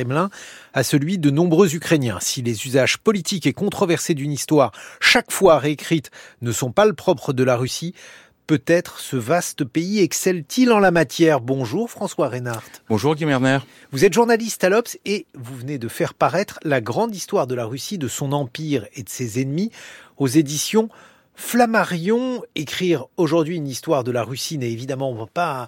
Kremlin à celui de nombreux Ukrainiens. Si les usages politiques et controversés d'une histoire, chaque fois réécrite, ne sont pas le propre de la Russie, peut-être ce vaste pays excelle-t-il en la matière? Bonjour François Reinhardt. Bonjour Guy Merner. Vous êtes journaliste à l'Obs et vous venez de faire paraître la grande histoire de la Russie, de son empire et de ses ennemis aux éditions Flammarion. Écrire aujourd'hui une histoire de la Russie n'est évidemment pas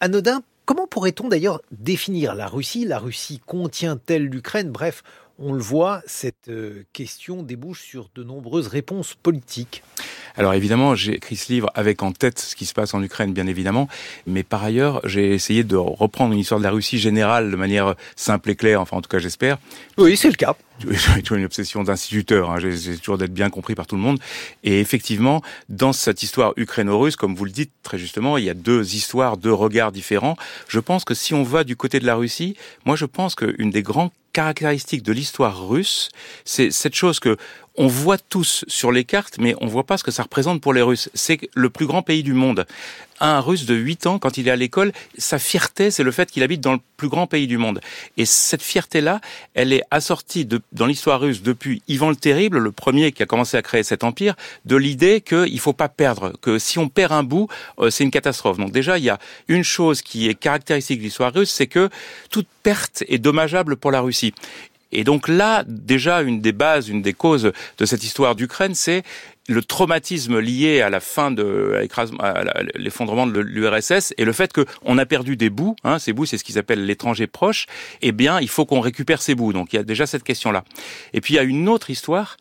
anodin Comment pourrait-on d'ailleurs définir la Russie? La Russie contient-elle l'Ukraine? Bref, on le voit, cette euh, question débouche sur de nombreuses réponses politiques. Alors évidemment, j'ai écrit ce livre avec en tête ce qui se passe en Ukraine, bien évidemment, mais par ailleurs, j'ai essayé de reprendre une histoire de la Russie générale de manière simple et claire, enfin en tout cas j'espère. Oui, c'est le cas. J'ai toujours une obsession d'instituteur, hein, j'ai toujours d'être bien compris par tout le monde. Et effectivement, dans cette histoire ukraino-russe, comme vous le dites très justement, il y a deux histoires, deux regards différents. Je pense que si on va du côté de la Russie, moi je pense qu'une des grandes caractéristiques de l'histoire russe, c'est cette chose que on voit tous sur les cartes, mais on voit pas ce que ça représente pour les Russes. C'est le plus grand pays du monde. Un Russe de 8 ans, quand il est à l'école, sa fierté, c'est le fait qu'il habite dans le plus grand pays du monde. Et cette fierté-là, elle est assortie dans l'histoire russe depuis Ivan le Terrible, le premier qui a commencé à créer cet empire, de l'idée qu'il faut pas perdre, que si on perd un bout, euh, c'est une catastrophe. Donc déjà, il y a une chose qui est caractéristique de l'histoire russe, c'est que toute perte est dommageable pour la Russie. Et donc là, déjà, une des bases, une des causes de cette histoire d'Ukraine, c'est le traumatisme lié à la fin de l'effondrement de l'URSS et le fait qu'on a perdu des bouts, hein, ces bouts c'est ce qu'ils appellent l'étranger proche, eh bien il faut qu'on récupère ces bouts. Donc il y a déjà cette question-là. Et puis il y a une autre histoire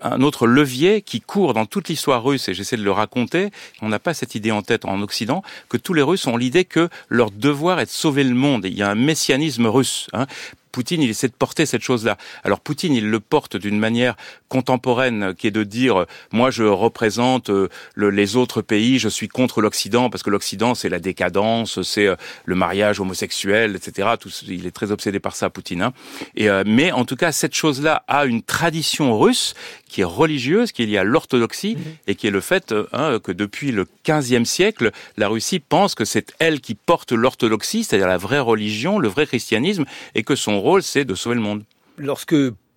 un autre levier qui court dans toute l'histoire russe, et j'essaie de le raconter, on n'a pas cette idée en tête en Occident, que tous les Russes ont l'idée que leur devoir est de sauver le monde. il y a un messianisme russe. Hein. Poutine, il essaie de porter cette chose-là. Alors Poutine, il le porte d'une manière contemporaine, qui est de dire, moi je représente euh, les autres pays, je suis contre l'Occident, parce que l'Occident, c'est la décadence, c'est euh, le mariage homosexuel, etc. Tout, il est très obsédé par ça, Poutine. Hein. Et, euh, mais en tout cas, cette chose-là a une tradition russe qui est religieuse, qui est liée à l'orthodoxie, mhm. et qui est le fait hein, que depuis le 15e siècle, la Russie pense que c'est elle qui porte l'orthodoxie, c'est-à-dire la vraie religion, le vrai christianisme, et que son rôle, c'est de sauver le monde.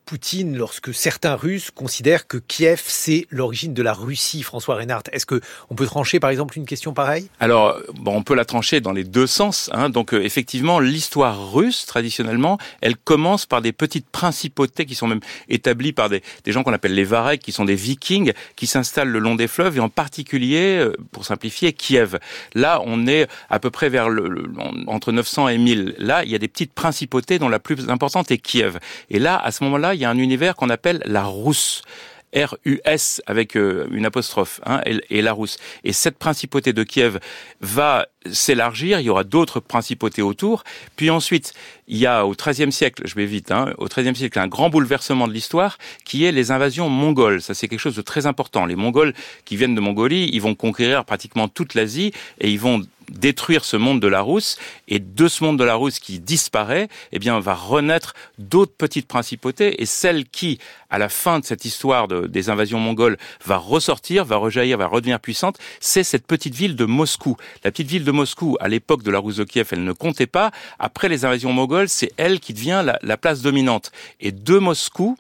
Poutine lorsque certains Russes considèrent que Kiev, c'est l'origine de la Russie, François Reinhardt. Est-ce que on peut trancher, par exemple, une question pareille? Alors, bon, on peut la trancher dans les deux sens. Hein. Donc, euh, effectivement, l'histoire russe, traditionnellement, elle commence par des petites principautés qui sont même établies par des, des gens qu'on appelle les Vareks, qui sont des vikings, qui s'installent le long des fleuves, et en particulier, euh, pour simplifier, Kiev. Là, on est à peu près vers le, entre 900 et 1000. Là, il y a des petites principautés dont la plus importante est Kiev. Et là, à ce moment-là, il y a un univers qu'on appelle la Rousse. R-U-S avec euh, une apostrophe hein, et, la Rousse. Et cette principauté de Kiev va s'élargir, il y aura d'autres principautés autour. Puis ensuite, il y a au XIIIe siècle, je vais vite, hein, au XIIIe siècle, un grand bouleversement de l'histoire qui est les invasions mongoles. Ça, c'est quelque chose de très important. Les Mongols qui viennent de Mongolie, ils vont conquérir pratiquement toute l'Asie et ils vont détruire ce monde de la rousse et de ce monde de la rousse qui disparaît, eh bien, va renaître d'autres petites principautés et celle qui, à la fin de cette histoire des invasions mongoles, va ressortir, va rejaillir, va redevenir puissante, c'est cette petite ville de Moscou. La petite ville de Moscou, à l'époque de la Rousse de Kiev, elle ne comptait pas. Après les invasions mongoles, c'est elle qui devient la place dominante. Et de Moscou,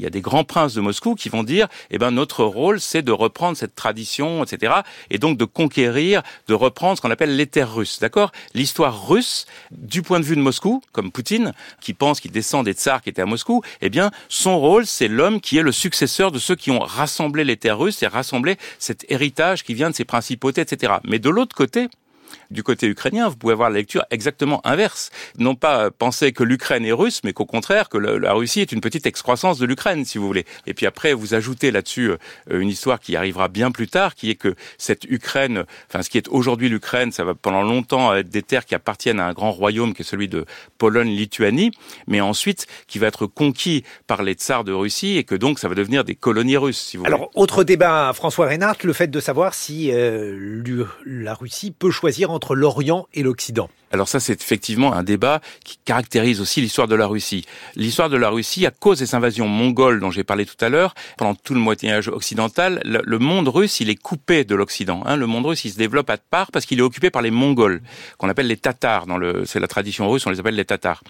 il y a des grands princes de Moscou qui vont dire, eh ben, notre rôle, c'est de reprendre cette tradition, etc., et donc de conquérir, de reprendre ce qu'on appelle les terres russes, d'accord? L'histoire russe, du point de vue de Moscou, comme Poutine, qui pense qu'il descend des tsars qui étaient à Moscou, eh bien, son rôle, c'est l'homme qui est le successeur de ceux qui ont rassemblé les terres russes et rassemblé cet héritage qui vient de ces principautés, etc. Mais de l'autre côté, du côté ukrainien, vous pouvez avoir la lecture exactement inverse. Non pas penser que l'Ukraine est russe, mais qu'au contraire, que la Russie est une petite excroissance de l'Ukraine, si vous voulez. Et puis après, vous ajoutez là-dessus euh, une histoire qui arrivera bien plus tard, qui est que cette Ukraine, enfin ce qui est aujourd'hui l'Ukraine, ça va pendant longtemps être des terres qui appartiennent à un grand royaume qui est celui de Pologne-Lituanie, mais ensuite qui va être conquis par les tsars de Russie et que donc ça va devenir des colonies russes, si vous. Alors, autre débat, François Reinhardt, le fait de savoir si euh, la Russie peut choisir entre l'Orient et l'Occident alors ça, c'est effectivement un débat qui caractérise aussi l'histoire de la Russie. L'histoire de la Russie, à cause des invasions mongoles dont j'ai parlé tout à l'heure, pendant tout le Moyen-Âge occidental, le, monde russe, il est coupé de l'Occident. Hein. Le monde russe, il se développe à part parce qu'il est occupé par les Mongols, qu'on appelle les Tatars. C'est la tradition russe, on les appelle les Tatars.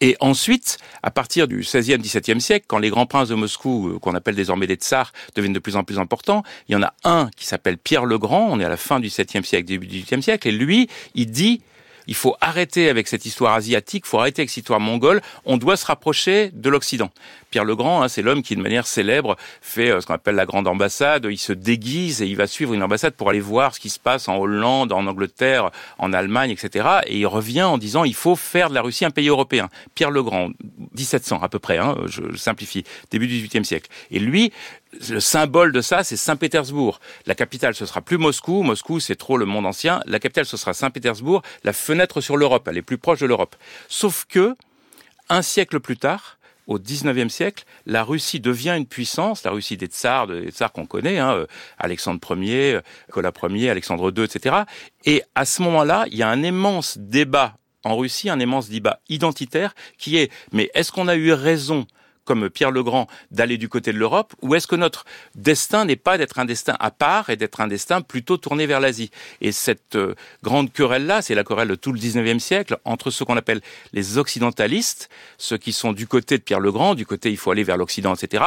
Et ensuite, à partir du 16e, 17e siècle, quand les grands princes de Moscou, euh, qu'on appelle désormais des tsars, deviennent de plus en plus importants, il y en a un qui s'appelle Pierre le Grand, on est à la fin du 7e siècle, début du 8e siècle, et lui, il dit il faut arrêter avec cette histoire asiatique, il faut arrêter avec cette histoire mongole, on doit se rapprocher de l'Occident. Pierre le Grand, hein, c'est l'homme qui, de manière célèbre, fait euh, ce qu'on appelle la grande ambassade. Il se déguise et il va suivre une ambassade pour aller voir ce qui se passe en Hollande, en Angleterre, en Allemagne, etc. Et il revient en disant il faut faire de la Russie un pays européen. Pierre le Grand, 1700 à peu près, hein, je, simplifie, début du XVIIIe siècle. Et lui, le symbole de ça, c'est Saint-Pétersbourg. La capitale, ce sera plus Moscou. Moscou, c'est trop le monde ancien. La capitale, ce sera Saint-Pétersbourg, la fenêtre sur l'Europe. Elle est plus proche de l'Europe. Sauf que, un siècle plus tard, au XIXe siècle, la Russie devient une puissance, la Russie des tsars, des tsars qu'on connaît, hein, euh, Alexandre Ier, euh, Nicolas Ier, Alexandre II, etc. Et à ce moment-là, il y a un immense débat en Russie, un immense débat identitaire qui est, mais est-ce qu'on a eu raison comme Pierre le Grand, d'aller du côté de l'Europe Ou est-ce que notre destin n'est pas d'être un destin à part et d'être un destin plutôt tourné vers l'Asie? Et cette euh, grande querelle-là, c'est la querelle de tout le 19e siècle entre ceux qu'on appelle les occidentalistes, ceux qui sont du côté de Pierre le Grand, du côté il faut aller vers l'Occident, etc.,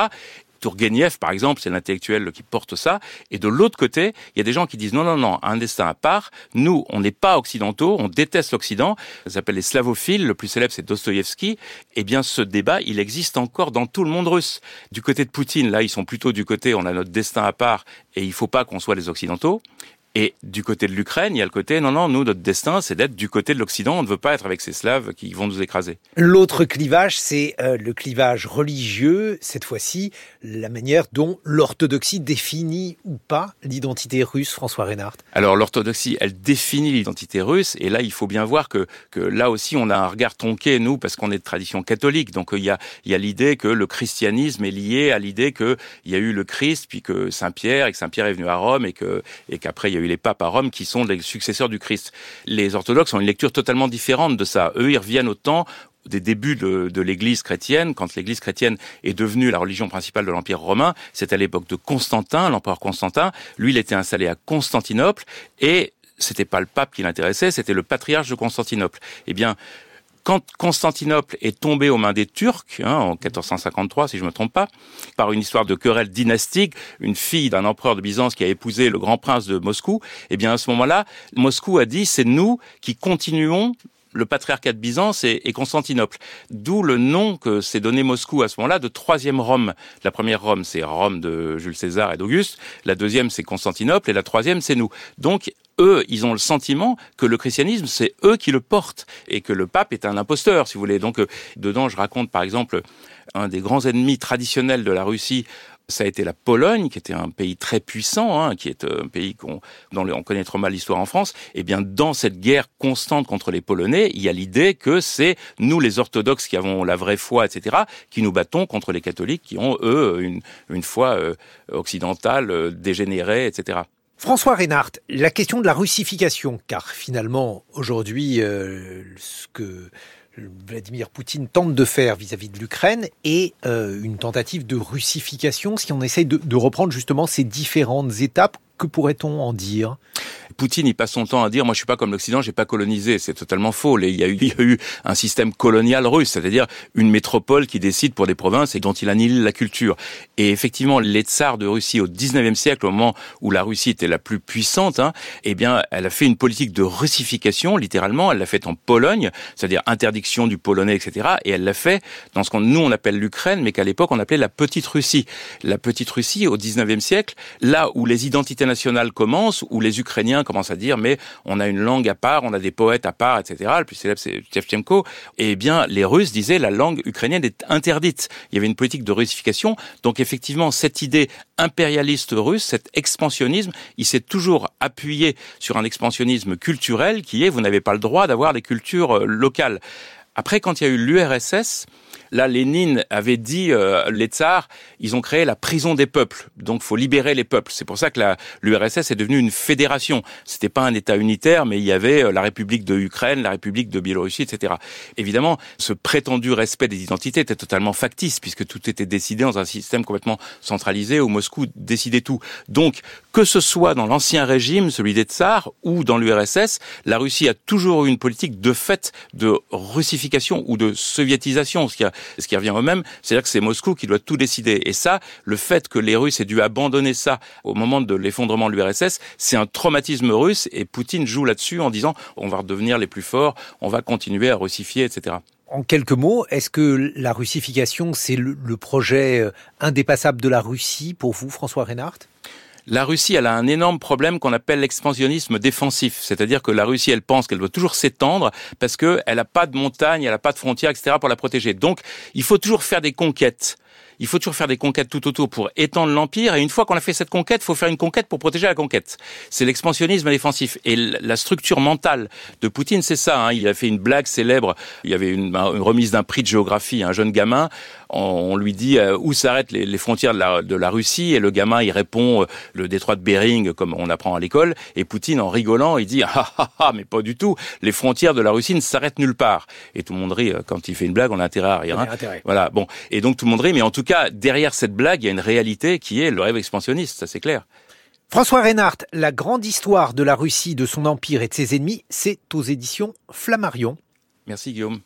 Tourguenieff, par exemple, c'est l'intellectuel qui porte ça. Et de l'autre côté, il y a des gens qui disent non, non, non, un destin à part. Nous, on n'est pas occidentaux, on déteste l'Occident. Ça s'appelle les slavophiles. Le plus célèbre, c'est Dostoïevski. Eh bien, ce débat, il existe encore dans tout le monde russe. Du côté de Poutine, là, ils sont plutôt du côté, on a notre destin à part et il faut pas qu'on soit les occidentaux. Et du côté de l'Ukraine, il y a le côté, non, non, nous, notre destin, c'est d'être du côté de l'Occident. On ne veut pas être avec ces Slaves qui vont nous écraser. L'autre clivage, c'est euh, le clivage religieux. Cette fois-ci, la manière dont l'orthodoxie définit ou pas l'identité russe, François Reinhardt. Alors, l'orthodoxie, elle définit l'identité russe. Et là, il faut bien voir que, que là aussi, on a un regard tronqué, nous, parce qu'on est de tradition catholique. Donc, il y a, il y a l'idée que le christianisme est lié à l'idée qu'il y a eu le Christ, puis que Saint-Pierre, et que Saint-Pierre est venu à Rome, et que, et qu'après, il y a les papes à Rome qui sont les successeurs du Christ. Les orthodoxes ont une lecture totalement différente de ça. Eux, ils reviennent au temps des débuts de, l'Église chrétienne, quand l'Église chrétienne est devenue la religion principale de l'Empire romain, c'est à l'époque de Constantin, l'empereur Constantin. Lui, il était installé à Constantinople et c'était pas le pape qui l'intéressait, c'était le patriarche de Constantinople. Eh bien, quand Constantinople est tombé aux mains des Turcs, hein, en 1453 si je ne me trompe pas, par une histoire de querelle dynastique, une fille d'un empereur de Byzance qui a épousé le grand prince de Moscou, eh bien à ce moment-là, Moscou a dit c'est nous qui continuons le patriarcat de Byzance et, Constantinople. D'où le nom que s'est donné Moscou à ce moment-là de troisième Rome. La première Rome, c'est Rome de Jules César et d'Auguste. La deuxième, c'est Constantinople. Et la troisième, c'est nous. Donc, eux, ils ont le sentiment que le christianisme, c'est eux qui le portent et que le pape est un imposteur, si vous voulez. Donc, euh, dedans, je raconte par exemple un des grands ennemis traditionnels de la Russie ça a été la Pologne, qui était un pays très puissant, hein, qui est un pays dont on connaît trop mal l'histoire en France. Et eh bien, dans cette guerre constante contre les Polonais, il y a l'idée que c'est nous, les orthodoxes, qui avons la vraie foi, etc., qui nous battons contre les catholiques, qui ont eux une, une foi euh, occidentale euh, dégénérée, etc. François Reinhardt, la question de la russification, car finalement, aujourd'hui, euh, ce que Vladimir Poutine tente de faire vis-à-vis de l'Ukraine est euh, une tentative de russification, si on essaye de reprendre justement ces différentes étapes, que pourrait-on en dire? Poutine, il passe son temps à dire, moi je suis pas comme l'Occident, j'ai pas colonisé. C'est totalement faux. Il y, a eu, un système colonial russe, c'est-à-dire une métropole qui décide pour des provinces et dont il annihile la culture. Et effectivement, les tsars de Russie au 19e siècle, au moment où la Russie était la plus puissante, hein, eh bien, elle a fait une politique de russification, littéralement. Elle l'a fait en Pologne, c'est-à-dire interdiction du polonais, etc. Et elle l'a fait dans ce qu'on nous on appelle l'Ukraine, mais qu'à l'époque on appelait la petite Russie. La petite Russie au 19e siècle, là où les identités nationales commencent, où les Ukrainiens commence à dire mais on a une langue à part, on a des poètes à part, etc. Le plus célèbre c'est Shevchenko. Eh bien, les Russes disaient la langue ukrainienne est interdite. Il y avait une politique de russification. Donc effectivement, cette idée impérialiste russe, cet expansionnisme, il s'est toujours appuyé sur un expansionnisme culturel qui est vous n'avez pas le droit d'avoir des cultures euh, locales. Après, quand il y a eu l'URSS, Là, Lénine avait dit, euh, les tsars, ils ont créé la prison des peuples. Donc, faut libérer les peuples. C'est pour ça que l'URSS est devenue une fédération. C'était pas un État unitaire, mais il y avait euh, la République de Ukraine, la République de Biélorussie, etc. Évidemment, ce prétendu respect des identités était totalement factice, puisque tout était décidé dans un système complètement centralisé où Moscou décidait tout. Donc, que ce soit dans l'ancien régime, celui des tsars, ou dans l'URSS, la Russie a toujours eu une politique de fait de russification ou de soviétisation, ce qui, a, ce qui revient au même, c'est-à-dire que c'est Moscou qui doit tout décider. Et ça, le fait que les Russes aient dû abandonner ça au moment de l'effondrement de l'URSS, c'est un traumatisme russe et Poutine joue là-dessus en disant on va redevenir les plus forts, on va continuer à russifier, etc. En quelques mots, est-ce que la russification, c'est le, projet euh, indépassable de la Russie pour vous, François Reinhardt? La Russie, elle a un énorme problème qu'on appelle l'expansionnisme défensif. C'est-à-dire que la Russie, elle pense qu'elle doit toujours s'étendre parce qu'elle n'a pas de montagne, elle n'a pas de frontières, etc. pour la protéger. Donc, il faut toujours faire des conquêtes il faut toujours faire des conquêtes tout autour pour étendre l'empire. Et une fois qu'on a fait cette conquête, il faut faire une conquête pour protéger la conquête. C'est l'expansionnisme défensif. Et la structure mentale de Poutine, c'est ça. Hein. Il a fait une blague célèbre. Il y avait une, remise d'un prix de géographie à un jeune gamin. On, lui dit euh, où s'arrêtent les, frontières de la, Russie? Et le gamin, il répond euh, le détroit de Bering, comme on apprend à l'école. Et Poutine, en rigolant, il dit ah, ah, ah, mais pas du tout. Les frontières de la Russie ne s'arrêtent nulle part. Et tout le monde rit. Euh, quand il fait une blague, on a intérêt à rire. Hein. Voilà. Bon. Et donc tout le monde rit. Mais en tout cas, derrière cette blague, il y a une réalité qui est le rêve expansionniste, ça c'est clair. François Reinhardt, la grande histoire de la Russie, de son empire et de ses ennemis, c'est aux éditions Flammarion. Merci Guillaume.